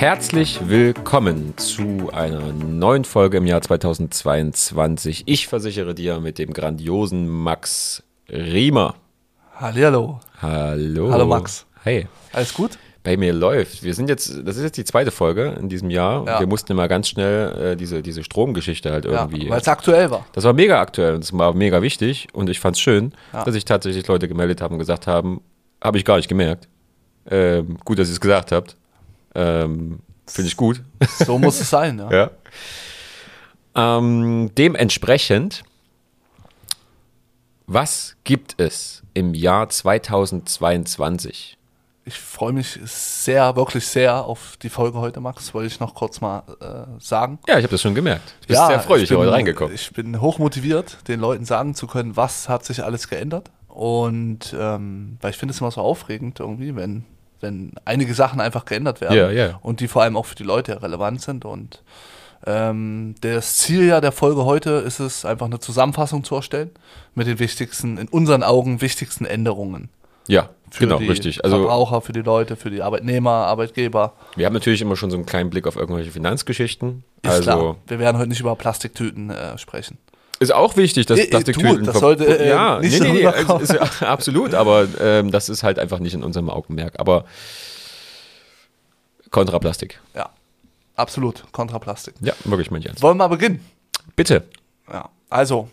Herzlich willkommen zu einer neuen Folge im Jahr 2022. Ich versichere dir mit dem grandiosen Max Riemer. Hallihallo. Hallo. Hallo Max. Hey. Alles gut? Bei mir läuft. Wir sind jetzt, das ist jetzt die zweite Folge in diesem Jahr. Ja. Wir mussten immer ganz schnell äh, diese, diese Stromgeschichte halt irgendwie. Ja, weil es aktuell war. Das war mega aktuell und es war mega wichtig und ich fand es schön, Ja. dass sich tatsächlich Leute gemeldet haben und gesagt haben, habe ich gar nicht gemerkt. Ähm, gut, dass ihr es gesagt habt. Ähm, Finde ich gut. So muss es sein, ja. ja. Ähm, dementsprechend, was gibt es im Jahr 2022? Ich freue mich sehr, wirklich sehr auf die Folge heute, Max. Wollte ich noch kurz mal äh, sagen. Ja, ich habe das schon gemerkt. Ich bin sehr freudig ich bin, heute reingekommen. Ich bin hochmotiviert, den Leuten sagen zu können, was hat sich alles geändert. Und ähm, weil ich finde es immer so aufregend irgendwie, wenn, wenn einige Sachen einfach geändert werden. Ja, ja. Und die vor allem auch für die Leute relevant sind. Und ähm, das Ziel ja der Folge heute ist es, einfach eine Zusammenfassung zu erstellen mit den wichtigsten, in unseren Augen wichtigsten Änderungen. Ja, Für genau, die richtig. Also Verbraucher, für die Leute, für die Arbeitnehmer, Arbeitgeber. wir haben natürlich immer schon so einen kleinen Blick auf irgendwelche Finanzgeschichten. Ist also klar. Wir werden heute nicht über Plastiktüten äh, sprechen. Ist auch wichtig, dass Äh, äh, Plastiktüten. du, das sollte, äh, ja, nicht nee, so nee, nee, rüberkommen. ist, ist absolut, aber ähm, das ist halt einfach nicht in unserem Augenmerk. Aber Kontraplastik. Ja, absolut. Kontraplastik. Ja, wirklich, mein Ernst. Wollen wir mal beginnen? Bitte. Ja. Also,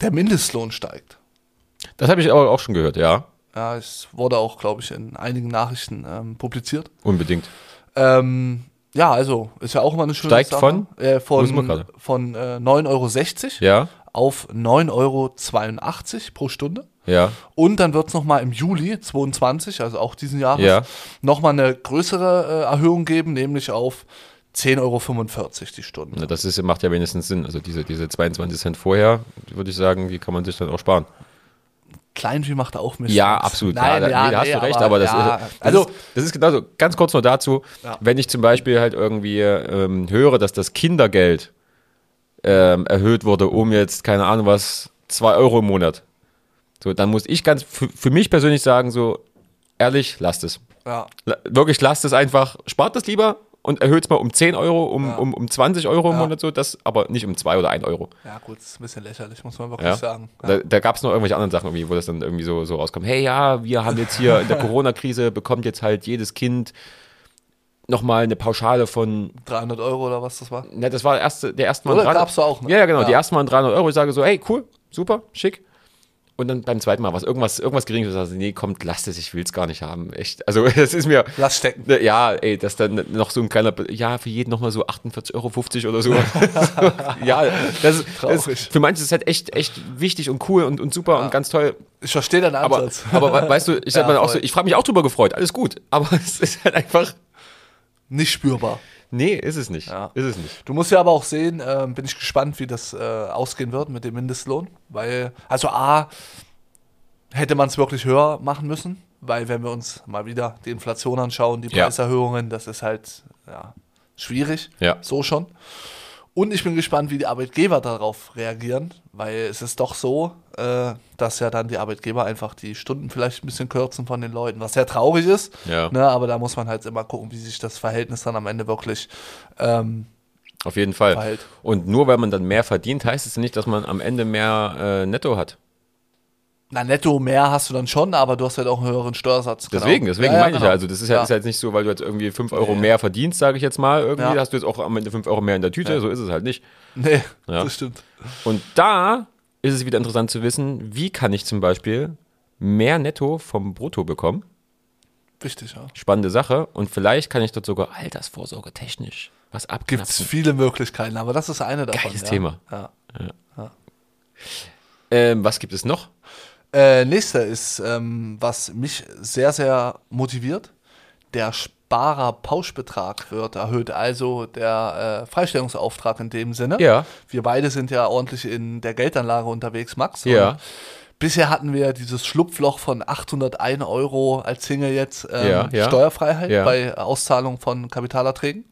der Mindestlohn steigt. Das habe ich aber auch schon gehört, ja. Ja, es wurde auch, glaube ich, in einigen Nachrichten ähm, publiziert. Unbedingt. Ähm, ja, also ist ja auch immer eine schöne Steigt Sache. von? Äh, von von äh, 9,60 Euro Ja, auf 9,82 Euro pro Stunde. ja, Und dann wird es nochmal im Juli 22, also auch diesen Jahres, Ja. nochmal eine größere äh, Erhöhung geben, nämlich auf 10,45 Euro die Stunde. Na, das ist, macht ja wenigstens Sinn. Also diese, diese 22 Cent vorher, würde ich sagen, die kann man sich dann auch sparen. Kleinvieh macht auch Mist. Ja, absolut. Nein, ja, ja, nee, da hast nee, du recht, aber, das, ja, ist, das, also ist, das ist genauso. Ganz kurz noch dazu, wenn ich zum Beispiel halt irgendwie ähm, höre, dass das Kindergeld ähm, erhöht wurde um jetzt, keine Ahnung was, zwei Euro im Monat. So, dann muss ich ganz für, für mich persönlich sagen, so, ehrlich, lasst es. ja, Wirklich, lasst es einfach, spart es lieber und erhöht es mal um 10 Euro, um, Ja. um, um 20 Euro im Ja. Monat, so, das, aber nicht um 2 oder 1 Euro. ja, gut, ist ein bisschen lächerlich, muss man wirklich Ja. sagen. Da, da gab es noch irgendwelche anderen Sachen, irgendwie, wo das dann irgendwie so, so rauskommt. Hey, ja, wir haben jetzt hier in der Corona-Krise bekommt jetzt halt jedes Kind nochmal eine Pauschale von, 300 Euro oder was das war? ne, das war der erste, der erste Mal Oder gab's da auch, ne? Ja, ja, genau, die ersten Mal 300 Euro. Ich sage so, hey, cool, super, schick. Und dann beim zweiten Mal was, irgendwas, irgendwas geringes, also, nee, kommt, lasst es, ich will es gar nicht haben. Echt. Also, das ist mir, Lass stecken. Ne, Ja, ey, dass dann noch so ein kleiner, ja, für jeden nochmal so 48,50 Euro oder so. ja, das, ist- das ist, für manche ist es halt echt, echt wichtig und cool und, und super und ganz toll. Ich verstehe deinen Ansatz. aber we- weißt du, ich Ja, mal auch so, ich frage mich auch drüber gefreut, alles gut. Aber es ist halt einfach, Nicht spürbar. Nee, ist es nicht. Ja. Ist es nicht. Du musst ja aber auch sehen, ähm, bin ich gespannt, wie das äh, ausgehen wird mit dem Mindestlohn. Weil, also A, hätte man es wirklich höher machen müssen, weil wenn wir uns mal wieder die Inflation anschauen, die Ja. Preiserhöhungen, das ist halt ja, schwierig. Ja. So schon. Und ich bin gespannt, wie die Arbeitgeber darauf reagieren, weil es ist doch so, äh, dass ja dann die Arbeitgeber einfach die Stunden vielleicht ein bisschen kürzen von den Leuten, was sehr traurig ist. Ja. Ne, aber da muss man halt immer gucken, wie sich das Verhältnis dann am Ende wirklich ähm, Auf jeden Fall. verhält. Und nur weil man dann mehr verdient, heißt es nicht, dass man am Ende mehr äh, netto hat. Na, netto mehr hast du dann schon, aber du hast halt auch einen höheren Steuersatz. genau. Deswegen, deswegen Ja, ja, meine ich genau. ja. Also das ist ja, Ist ja jetzt nicht so, weil du jetzt irgendwie 5 Euro mehr verdienst, sage ich jetzt mal. Irgendwie hast du jetzt auch am Ende 5 Euro mehr in der Tüte. So ist es halt nicht. Nee, Ja. das stimmt. Und da ist es wieder interessant zu wissen, wie kann ich zum Beispiel mehr netto vom Brutto bekommen? Wichtig, ja. Spannende Sache. Und vielleicht kann ich dort sogar Altersvorsorge technisch was Gibt es abknapsen. viele Möglichkeiten, aber das ist eine davon. Geiles. Thema. Ja. Ähm, was gibt es noch? Äh, nächster ist, ähm, was mich sehr, sehr motiviert. Der Sparer-Pauschbetrag wird erhöht, also der äh, Freistellungsauftrag in dem Sinne. Ja. Wir beide sind ja ordentlich in der Geldanlage unterwegs, Max. Ja. Bisher hatten wir dieses Schlupfloch von 801 Euro als Single jetzt ähm, Ja, ja. Steuerfreiheit Ja. bei Auszahlung von Kapitalerträgen.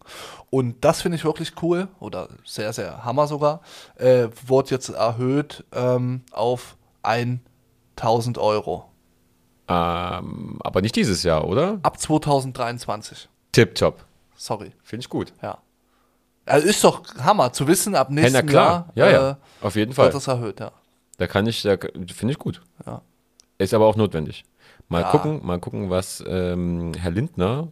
Und das finde ich wirklich cool oder sehr, sehr hammer sogar. Äh, wurde jetzt erhöht ähm, auf 1000 Euro. Ähm, aber nicht dieses Jahr, oder? Ab 2023. Tipptopp. Sorry. Finde ich gut. Ja. Also ist doch Hammer zu wissen, ab Hey, nächstem na klar. Jahr Ja, ja. Äh, Auf jeden Fall. wird das erhöht, ja. Da kann ich, da finde ich gut. Ja. Ist aber auch notwendig. Mal Ja. gucken, mal gucken, was ähm, Herr Lindner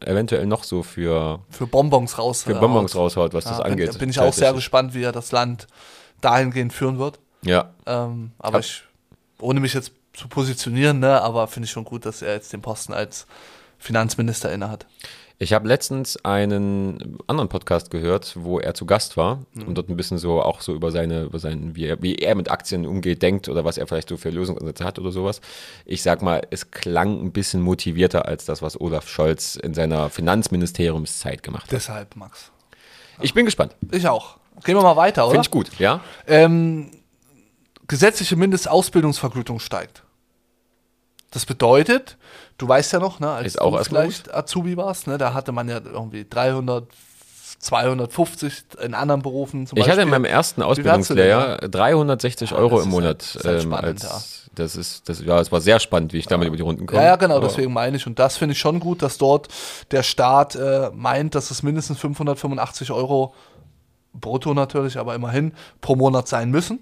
eventuell noch so für, Für Bonbons raus. für Bonbons raushaut, was das Ja, angeht. Bin, bin ich auch sehr gespannt, wie er das Land dahingehend führen wird. Ja, Ähm, aber Hab- ich, ohne mich jetzt zu positionieren, ne, aber finde ich schon gut, dass er jetzt den Posten als Finanzminister innehat. ich habe letztens einen anderen Podcast gehört, wo er zu Gast war Mhm. und dort ein bisschen so auch so über seine, über seinen, wie er, wie er mit Aktien umgeht, denkt oder was er vielleicht so für Lösungsansätze hat oder sowas. Ich sag mal, es klang ein bisschen motivierter als das, was Olaf Scholz in seiner Finanzministeriumszeit gemacht hat. Deshalb, Max. Ich bin gespannt. Ich auch. Gehen wir mal weiter, oder? Finde ich gut, ja? Ähm, gesetzliche Mindestausbildungsvergütung steigt. Das bedeutet, du weißt ja noch, ne, als Ist auch du vielleicht Azubi warst, ne, da hatte man ja irgendwie 300, 250 in anderen Berufen zum Ich hatte in Beispiel. meinem ersten viel hast du denn, Ausbildungslehrjahr 360 Ja, Euro im Monat. halt- das ist halt ähm, spannend, als, Das ist, das, ja, es war sehr spannend, wie ich damit über die Runden komme. Ja, ja, genau, Aber deswegen meine ich. Und das finde ich schon gut, dass dort der Staat äh, meint, dass es mindestens 585 Euro brutto natürlich, aber immerhin pro Monat sein müssen.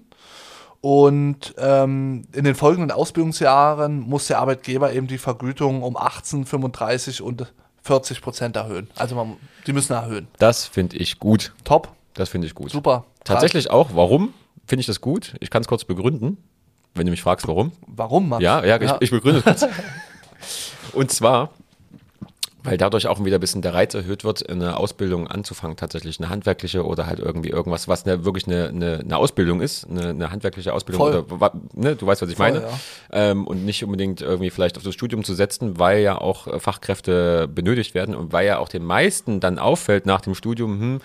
Und ähm, in den folgenden Ausbildungsjahren muss der Arbeitgeber eben die Vergütung um 18, 35 und 40 Prozent erhöhen. Also man, die müssen erhöhen. Das finde ich gut. Top, Das finde ich gut. super. Tatsächlich auch. Warum finde ich das gut? Ich kann es kurz begründen, wenn du mich fragst, warum. Warum, Max? Ja, ja, ich, ich begründe es kurz. Und zwar, weil dadurch auch wieder ein bisschen der Reiz erhöht wird, eine Ausbildung anzufangen, tatsächlich eine handwerkliche oder halt irgendwie irgendwas, was eine, wirklich eine, eine, eine Ausbildung ist, eine, eine handwerkliche Ausbildung Voll. oder ne, du weißt, was ich Voll, meine. ja. Ähm, und nicht unbedingt irgendwie vielleicht auf das Studium zu setzen, weil ja auch äh, Fachkräfte benötigt werden und weil ja auch den meisten dann auffällt nach dem Studium, hm,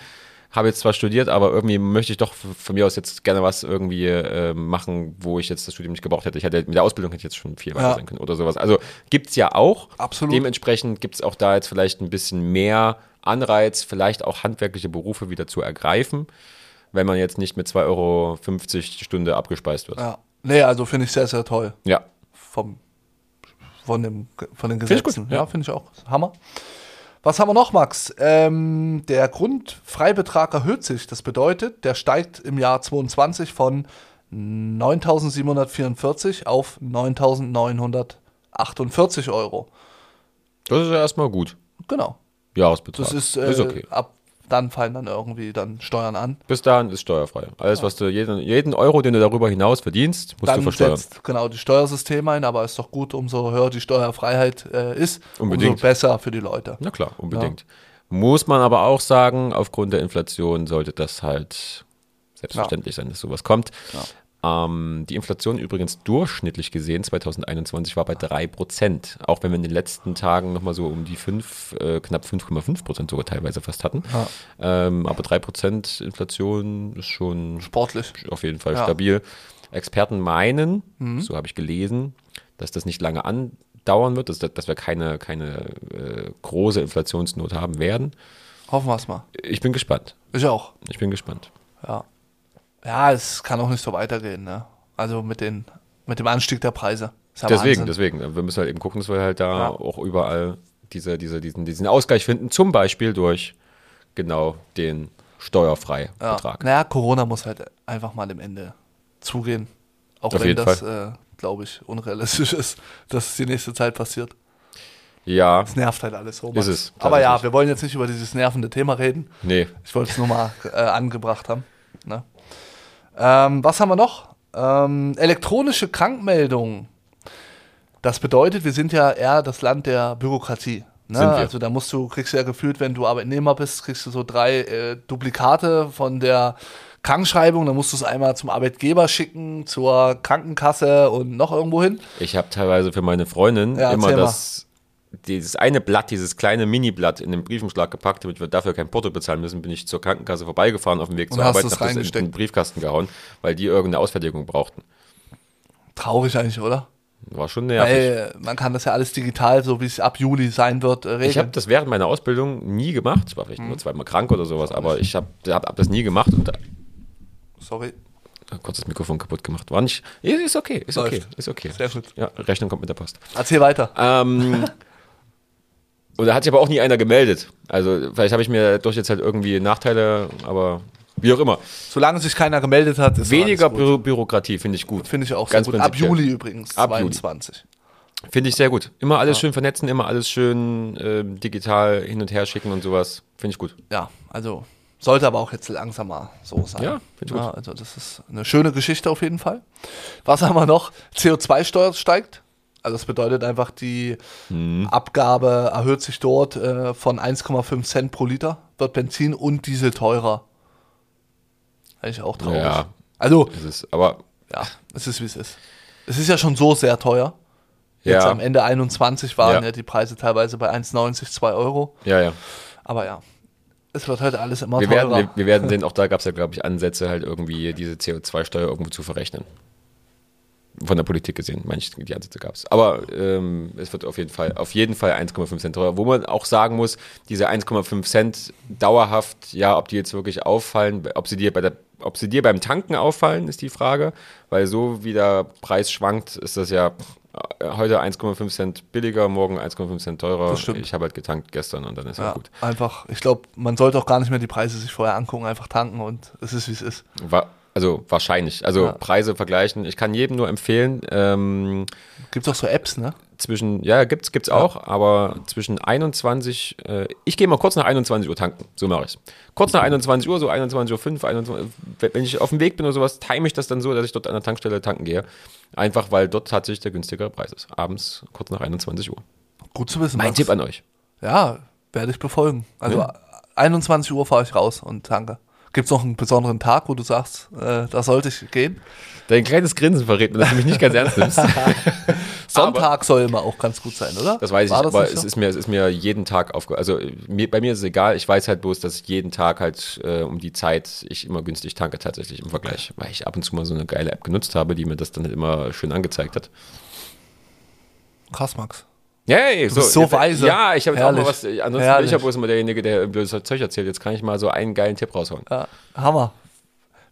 habe jetzt zwar studiert, aber irgendwie möchte ich doch von mir aus jetzt gerne was irgendwie äh, machen, wo ich jetzt das Studium nicht gebraucht hätte. Ich hätte mit der Ausbildung hätte ich jetzt schon viel weiter Ja. sein können oder sowas. Also gibt's ja auch. Absolut. Dementsprechend gibt's auch da jetzt vielleicht ein bisschen mehr Anreiz, vielleicht auch handwerkliche Berufe wieder zu ergreifen, wenn man jetzt nicht mit 2,50 Euro die Stunde abgespeist wird. ja. Nee, also finde ich sehr, sehr toll. Ja. vom, von, dem, von den Find ich Gesetzen. gut, ja, ja. finde ich auch. Hammer. Was haben wir noch, Max? Ähm, der Grundfreibetrag erhöht sich. Das bedeutet, der steigt im Jahr 22 von 9.744 auf 9.948 Euro. Das ist ja erstmal gut. Genau. Jahresbetrag. Das ist, äh, ist okay. ab dann fallen dann irgendwie dann Steuern an. Bis dahin ist steuerfrei. Alles, was du, jeden, jeden Euro, den du darüber hinaus verdienst, musst du Dann versteuern. setzt genau die Steuersysteme ein, aber ist doch gut, umso höher die Steuerfreiheit äh, ist, Unbedingt. umso besser für die Leute. Na klar, unbedingt. Muss man aber auch sagen, aufgrund der Inflation sollte das halt selbstverständlich sein, dass sowas kommt. Ähm, die Inflation übrigens durchschnittlich gesehen 2021 war bei 3%. Auch wenn wir in den letzten Tagen nochmal so um die 5, äh, knapp 5,5% sogar teilweise fast hatten. Ähm, aber 3% Inflation ist schon Sportlich. auf jeden Fall Ja. stabil. Experten meinen, so habe ich gelesen, dass das nicht lange andauern wird, dass, dass wir keine, keine äh, große Inflationsnot haben werden. Hoffen wir es mal. Ich bin gespannt. Ich auch. Ich bin gespannt. Ja. Ja, es kann auch nicht so weitergehen, ne? Also mit, den, mit dem Anstieg der Preise. Ja deswegen, Wahnsinn. deswegen. Wir müssen halt eben gucken, dass wir halt da Ja. auch überall diese, diese, diesen, diesen Ausgleich finden, zum Beispiel durch genau den Ja. Steuerfreibetrag. Naja, Corona muss halt einfach mal dem Ende zugehen. Auch Auf wenn das, äh, glaube ich, unrealistisch ist, dass es die nächste Zeit passiert. Ja, Es nervt halt alles so. Ist es, Aber ja, wir wollen jetzt nicht über dieses nervende Thema reden. nee. Ich wollte es nur mal äh, angebracht haben. Ne? Ähm, was haben wir noch? Ähm, elektronische Krankmeldungen. Das bedeutet, wir sind ja eher das Land der Bürokratie. Ne? Also da musst du, kriegst du ja gefühlt, wenn du Arbeitnehmer bist, kriegst du so drei äh, Duplikate von der Krankschreibung. Dann musst du es einmal zum Arbeitgeber schicken, zur Krankenkasse und noch irgendwo hin. Ich habe teilweise für meine Freundin Ja, immer das, dieses eine Blatt, dieses kleine Mini-Blatt in den Briefumschlag gepackt, damit wir dafür kein Porto bezahlen müssen, bin ich zur Krankenkasse vorbeigefahren auf dem Weg Und zur Arbeit und hab das in den Briefkasten gehauen, weil die irgendeine Ausfertigung brauchten. Traurig eigentlich, oder? War schon nervig. Weil man kann das ja alles digital, so wie es ab Juli sein wird, äh, regeln. ich habe das während meiner Ausbildung nie gemacht. Ich war vielleicht Mhm. nur zweimal krank oder sowas, aber ich habe hab, hab das nie gemacht und da, Sorry. kurz das Mikrofon kaputt gemacht. War nicht. Ist okay, ist okay, Läuft. ist okay. Sehr gut. Ja, Rechnung kommt mit der Post. Erzähl weiter. Ähm, Und da hat sich aber auch nie einer gemeldet. Also vielleicht habe ich mir durch jetzt halt irgendwie Nachteile, aber wie auch immer. Solange sich keiner gemeldet hat, ist Weniger gut. Bü Bürokratie finde ich gut. Finde ich auch Ganz sehr gut. Ab. Juli übrigens, Ab Juli. 22. Finde ich sehr gut. Immer alles schön vernetzen, immer alles schön äh, digital hin und her schicken und sowas. Finde ich gut. Ja, also sollte aber auch jetzt langsam mal so sein. Ja, finde ich gut. Ja, also das ist eine schöne Geschichte auf jeden Fall. Was haben wir noch? CO2-Steuer steigt. Also das bedeutet einfach, die Mhm. Abgabe erhöht sich dort äh, von 1,5 Cent pro Liter, wird Benzin und Diesel teurer. Eigentlich auch traurig. Ja. Also, Es ist, aber ja, es ist wie es ist. Es ist ja schon so sehr teuer. Jetzt Ja. am Ende 21 waren Ja. ja. die Preise teilweise bei 1,90, 2 Euro. ja, ja. Aber ja, es wird heute alles immer Wir teurer. werden, wir, wir werden sehen, auch da gab es ja, glaube ich, Ansätze, halt irgendwie diese CO2-Steuer irgendwo zu verrechnen. Von der Politik gesehen, ich, die Ansätze gab es. Aber ähm, es wird auf jeden Fall, auf jeden Fall 1,5 Cent teurer. Wo man auch sagen muss, diese 1,5 Cent dauerhaft, ja, ob die jetzt wirklich auffallen, ob sie dir bei der, ob sie dir beim Tanken auffallen, ist die Frage. Weil so wie der Preis schwankt, ist das ja äh, heute 1,5 Cent billiger, morgen 1,5 Cent teurer. Ich habe halt getankt gestern und dann ist ja, Ja, gut. einfach, ich glaube, man sollte auch gar nicht mehr die Preise sich vorher angucken, einfach tanken und es ist, wie es ist. Wa also wahrscheinlich. Also Ja. Preise vergleichen. Ich kann jedem nur empfehlen, ähm, Gibt auch so Apps, ne? zwischen, ja, gibt's, gibt's auch, aber zwischen 21, äh, ich gehe mal kurz nach 21 Uhr tanken. So mache ich Kurz nach 21 Uhr, so 21.05 Uhr, 21, wenn ich auf dem Weg bin oder sowas, time ich das dann so, dass ich dort an der Tankstelle tanken gehe. Einfach weil dort tatsächlich der günstigere Preis ist. Abends kurz nach 21 Uhr. Gut zu wissen. Mein Max. Tipp an euch. Ja, werde ich befolgen. Also Ja. 21 Uhr fahre ich raus und tanke. Gibt es noch einen besonderen Tag, wo du sagst, äh, da sollte ich gehen? Dein kleines Grinsen verrät mir, dass du mich nicht ganz ernst nimmst. Sonntag soll immer auch ganz gut sein, oder? Das weiß ich, War das aber es so? ist mir, es ist mir jeden Tag aufge... Also mir, bei mir ist es egal, ich weiß halt bloß, dass jeden Tag halt äh, um die Zeit ich immer günstig tanke tatsächlich im Vergleich, weil ich ab und zu mal so eine geile App genutzt habe, die mir das dann halt immer schön angezeigt hat. Krass, Max. Ja, ey, bist so weise. Ja, ich habe jetzt auch mal was, ansonsten bin Herrlich. ich ja bloß immer derjenige, der blödes Zeug erzählt. Jetzt kann ich mal so einen geilen Tipp raushauen. Ja, Hammer.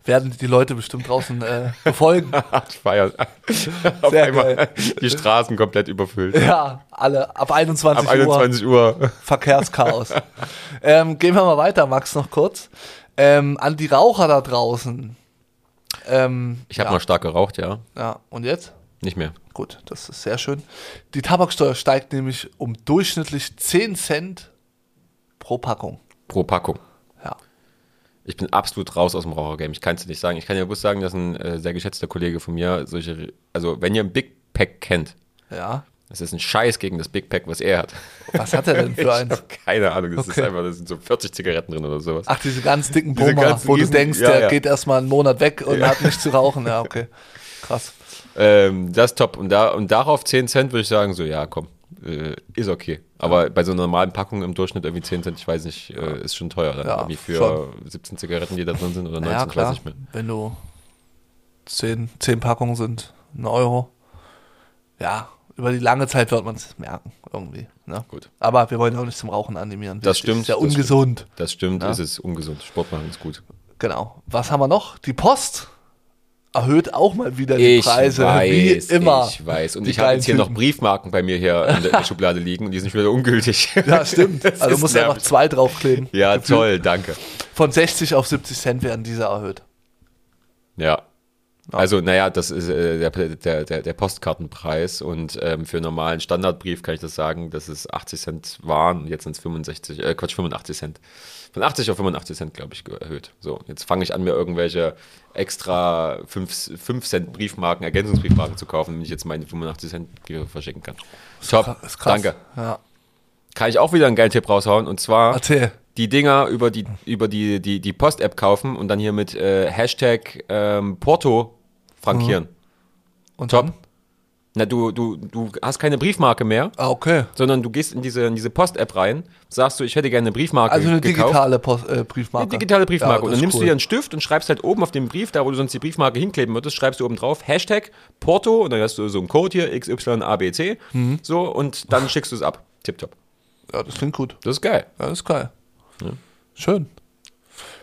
Werden die Leute bestimmt draußen äh, befolgen. Ich feier. Auf Sehr einmal geil. die Straßen komplett überfüllt. ja, alle ab 21, Ab 21 Uhr. Uhr Verkehrschaos. ähm, gehen wir mal weiter, Max, noch kurz. Ähm, an die Raucher da draußen. Ähm, Ich habe ja, mal stark geraucht, ja. Ja, und jetzt? Nicht mehr. Gut, das ist sehr schön. Die Tabaksteuer steigt nämlich um durchschnittlich 10 Cent pro Packung. Pro Packung. Ja. Ich bin absolut raus aus dem Rauchergame. Ich kann es dir nicht sagen. Ich kann dir bloß sagen, dass ein äh, sehr geschätzter Kollege von mir solche, also wenn ihr ein Big Pack kennt, Ja. das ist ein Scheiß gegen das Big Pack, was er hat. Was hat er denn für eins? keine Ahnung. Das Okay. ist einfach, da sind so 40 Zigaretten drin oder sowas. Ach, diese ganz dicken Diese ganzen wo du riesen- denkst, ja, der ja. geht erstmal einen Monat weg und hat nicht zu rauchen. Ja, okay. Krass. Ähm, das ist top. Und, da, und darauf 10 Cent würde ich sagen, so, ja, komm, äh, ist okay. Aber bei so einer normalen Packung im Durchschnitt irgendwie 10 Cent, ich weiß nicht, äh, ist schon teuer. Dann Ja, irgendwie für schon. 17 Zigaretten, die da drin sind oder 19, Ja, weiß klar. ich mehr. Wenn du 10, 10 Packungen sind, ein Euro. Ja, über die lange Zeit wird man es merken, irgendwie. Ne? Gut. Aber wir wollen auch nicht zum Rauchen animieren. Das Wichtig. stimmt, Ist ja das ungesund. Das stimmt, Ja. ist es ungesund. Sport machen ist gut. Genau. Was haben wir noch? Die Post erhöht auch mal wieder die Ich Preise. weiß, wie immer. ich weiß. Und Die ich habe jetzt hier noch Briefmarken bei mir hier in der Schublade liegen und die sind schon wieder ungültig. Ja, stimmt. Das Also du musst einfach nervig. zwei draufkleben. Ja, Gefühlt. toll, danke. Von 60 auf 70 Cent werden diese erhöht. Ja. Also, naja, das ist äh, der, der, der, der Postkartenpreis und ähm, für einen normalen Standardbrief kann ich das sagen, dass es 80 Cent waren und jetzt sind es 65, äh, Quatsch, 85 Cent. Von 80 auf 85 Cent, glaube ich, erhöht. So, jetzt fange ich an, mir irgendwelche extra 5, 5 Cent Briefmarken, Ergänzungsbriefmarken zu kaufen, damit ich jetzt meine 85 Cent Briefe verschicken kann. Top, Ist krass. danke. Ja. Kann ich auch wieder einen geilen Tipp raushauen und zwar Erzähl. die Dinger über die, über die, die, die Post-App kaufen und dann hier mit äh, Hashtag ähm, Porto frankieren. Und Top. dann? Na, du, du, du hast keine Briefmarke mehr, Ah, okay. sondern du gehst in diese, in diese Post-App rein, sagst du, ich hätte gerne eine Briefmarke Also eine gekauft. digitale Post, äh, Briefmarke. Eine digitale Briefmarke. Ja, und dann nimmst cool. du dir einen Stift und schreibst halt oben auf dem Brief, da wo du sonst die Briefmarke hinkleben würdest, schreibst du oben drauf Hashtag Porto und dann hast du so einen Code hier, XYABC. Mhm. So, und dann schickst du es ab. Tipptopp. Ja, das klingt gut. Das ist geil. Ja, das ist geil. Schön.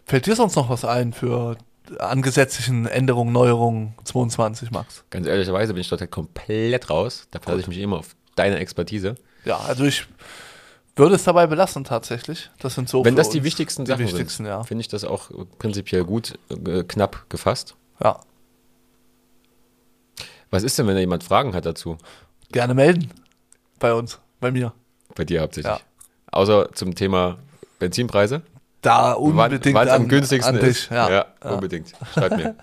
Fällt dir sonst noch was ein für an gesetzlichen Änderungen, Neuerungen 22, Max? Ganz ehrlicherweise bin ich dort halt komplett raus. Da verlasse ich mich immer auf deine Expertise. Ja, also ich würde es dabei belassen tatsächlich. Das sind so Wenn das die wichtigsten die Sachen wichtigsten, sind, ja. finde ich das auch prinzipiell gut, äh, knapp gefasst. Ja. Was ist denn, wenn da jemand Fragen hat dazu? Gerne melden. Bei uns, bei mir. Bei dir hauptsächlich. Ja. Außer zum Thema Benzinpreise. Da unbedingt wann am an, günstigsten an dich. ist. Ja. Ja, unbedingt. Schreib mir.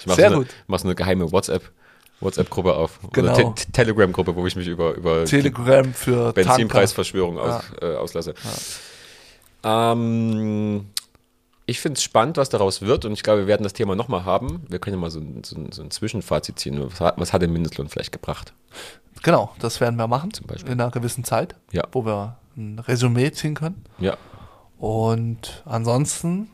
Ich mache Sehr so, eine- mach so eine geheime WhatsApp, WhatsApp-Gruppe auf. Genau. Oder Te Telegram-Gruppe, wo ich mich über, über Telegram für. Benzinpreisverschwörung aus, äh, auslasse. Ähm, ich finde es spannend, was daraus wird und ich glaube, wir werden das Thema nochmal haben. Wir können ja mal so ein, so so ein Zwischenfazit ziehen. Was hat, was hat der Mindestlohn vielleicht gebracht? Genau, das werden wir machen. Beispiel. In einer gewissen Zeit. Ja. Wo wir ein Resümee ziehen können. Ja. Und ansonsten,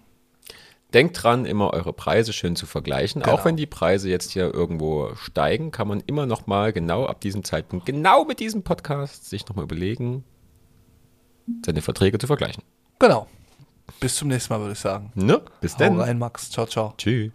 Denkt dran, immer eure Preise schön zu vergleichen. Genau. Auch wenn die Preise jetzt hier irgendwo steigen, kann man immer noch mal genau ab diesem Zeitpunkt, genau mit diesem Podcast, sich noch mal überlegen, seine Verträge zu vergleichen. genau. Bis zum nächsten Mal, würde ich sagen. Ne? Bis dann. rein, Max. Ciao, ciao. Tschüss.